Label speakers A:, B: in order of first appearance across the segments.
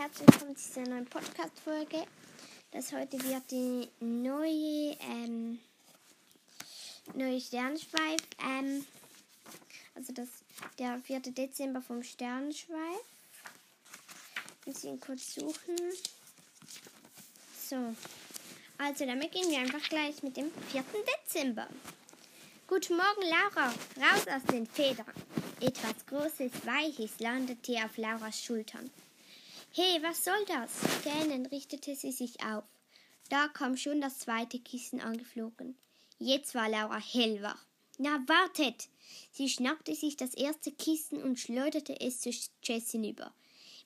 A: herzlich willkommen zu dieser neuen Podcast-Folge. Das heute wird die neue, ähm, neue Sternschweif, ähm, also das, der 4. Dezember vom Sternschweif. Muss ich ihn kurz suchen. So, also damit gehen wir einfach gleich mit dem 4. Dezember. Guten Morgen, Laura. Raus aus den Federn. Etwas Großes, Weiches landete auf Lauras Schultern. Hey, was soll das? Gähnend richtete sie sich auf. Da kam schon das zweite Kissen angeflogen. Jetzt war Laura hellwach. Na, wartet! Sie schnappte sich das erste Kissen und schleuderte es zu Jess hinüber.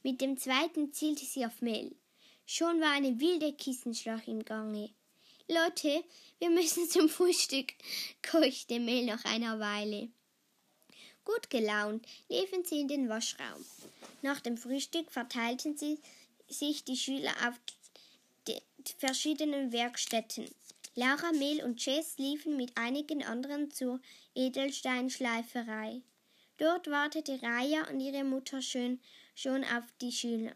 A: Mit dem zweiten zielte sie auf Mel. Schon war eine wilde Kissenschlacht im Gange. Leute, wir müssen zum Frühstück, keuchte Mel nach einer Weile. Gut gelaunt liefen sie in den Waschraum. Nach dem Frühstück verteilten sie sich die Schüler auf die verschiedenen Werkstätten. Laura, Mel und Jess liefen mit einigen anderen zur Edelsteinschleiferei. Dort wartete Raya und ihre Mutter schön schon auf die Schüler.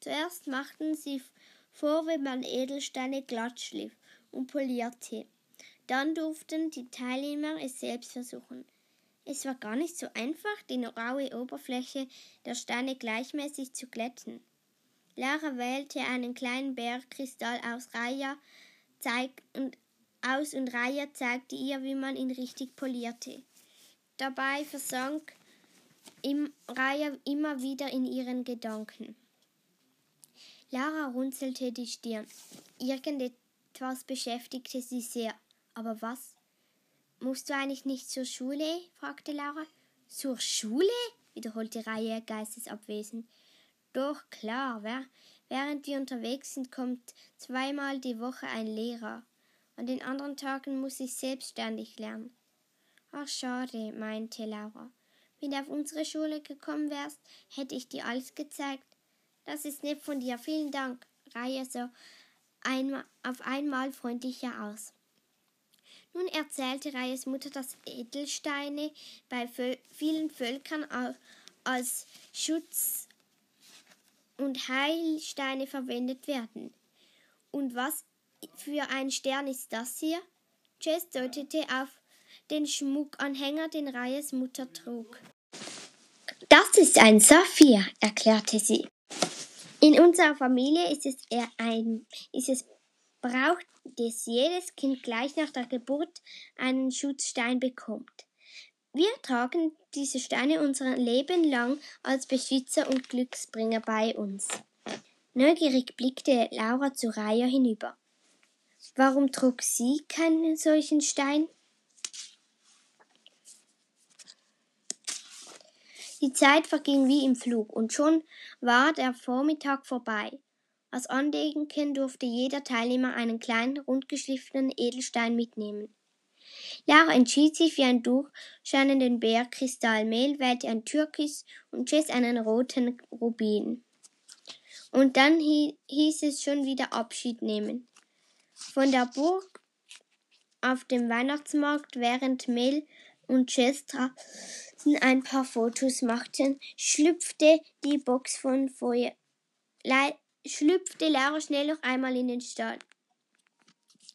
A: Zuerst machten sie vor, wie man Edelsteine glatt schliff und polierte. Dann durften die Teilnehmer es selbst versuchen. Es war gar nicht so einfach, die raue Oberfläche der Steine gleichmäßig zu glätten. Lara wählte einen kleinen Bergkristall aus Raya zeig und aus und Raya zeigte ihr, wie man ihn richtig polierte. Dabei versank im Raya immer wieder in ihren Gedanken. Lara runzelte die Stirn. Irgendetwas beschäftigte sie sehr. Aber was? Musst du eigentlich nicht zur Schule? fragte Laura. Zur Schule? wiederholte Reihe geistesabwesend. Doch klar, wer, während wir unterwegs sind, kommt zweimal die Woche ein Lehrer. An den anderen Tagen muss ich selbstständig lernen. Ach, schade, meinte Laura. Wenn du auf unsere Schule gekommen wärst, hätte ich dir alles gezeigt. Das ist nett von dir. Vielen Dank. Reihe so einmal, auf einmal freundlicher aus. Nun erzählte Reyes Mutter, dass Edelsteine bei vielen Völkern als Schutz und Heilsteine verwendet werden. Und was für ein Stern ist das hier? Jess deutete auf den Schmuckanhänger, den Reyes Mutter trug. Das ist ein Saphir, erklärte sie. In unserer Familie ist es eher ein, ist es braucht, dass jedes Kind gleich nach der Geburt einen Schutzstein bekommt. Wir tragen diese Steine unser Leben lang als Beschützer und Glücksbringer bei uns. Neugierig blickte Laura zu Raya hinüber. Warum trug sie keinen solchen Stein? Die Zeit verging wie im Flug, und schon war der Vormittag vorbei. Als Andenken durfte jeder Teilnehmer einen kleinen, rundgeschliffenen Edelstein mitnehmen. Lara entschied sich für einen durchscheinenden Bergkristall, Mel wählte ein Türkis und Jess einen roten Rubin. Und dann hieß es schon wieder Abschied nehmen. Von der Burg auf dem Weihnachtsmarkt, während Mel und Jess ein paar Fotos machten, schlüpfte die Box von Feuer schlüpfte Lara schnell noch einmal in den Stall.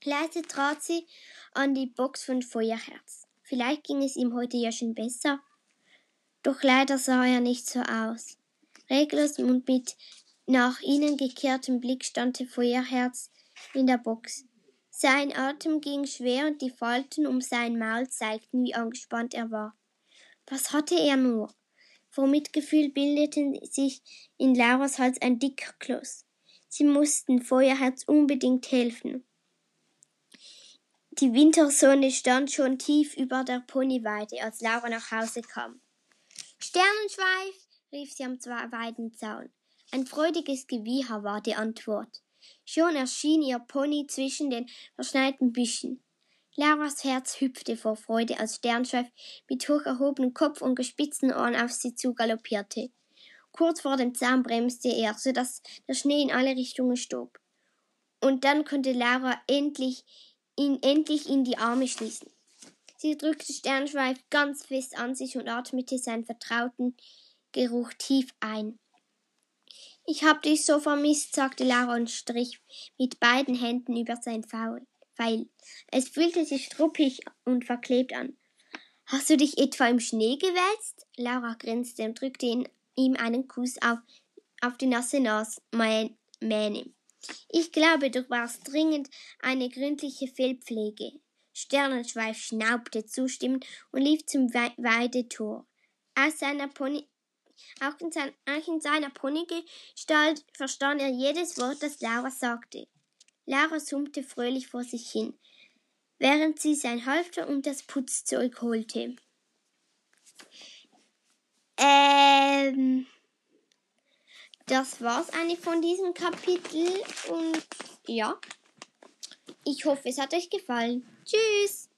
A: Leise trat sie an die Box von Feuerherz. Vielleicht ging es ihm heute ja schon besser. Doch leider sah er nicht so aus. Reglos und mit nach innen gekehrtem Blick stand Feuerherz in der Box. Sein Atem ging schwer und die Falten um sein Maul zeigten, wie angespannt er war. Was hatte er nur? Vor Mitgefühl bildete sich in Lauras Hals ein dicker Kloß. Sie mussten Feuerherz unbedingt helfen. Die Wintersonne stand schon tief über der Ponyweide, als Laura nach Hause kam. Sternenschweif, rief sie am Weidenzaun. Ein freudiges Gewieher war die Antwort. Schon erschien ihr Pony zwischen den verschneiten Büschen. Lauras Herz hüpfte vor Freude, als Sternschweif mit hoch erhobenem Kopf und gespitzten Ohren auf sie zugaloppierte. Kurz vor dem Zaun bremste er, so dass der Schnee in alle Richtungen stob. Und dann konnte Laura endlich ihn endlich in die Arme schließen. Sie drückte Sternschweif ganz fest an sich und atmete seinen vertrauten Geruch tief ein. Ich hab dich so vermisst, sagte Laura und strich mit beiden Händen über sein Pfeil. Es fühlte sich struppig und verklebt an. Hast du dich etwa im Schnee gewälzt? Laura grinste und drückte ihm einen Kuss auf, auf die nasse Mähne. Ich glaube, du brauchst dringend eine gründliche Fellpflege. Sternenschweif schnaubte zustimmend und lief zum Weidetor. Aus seiner Pony auch in, sein, auch in seiner Ponygestalt verstand er jedes Wort, das Laura sagte. Laura summte fröhlich vor sich hin, während sie sein Halfter und das Putzzeug holte. Ähm, das war's eigentlich von diesem Kapitel und ja, ich hoffe, es hat euch gefallen. Tschüss!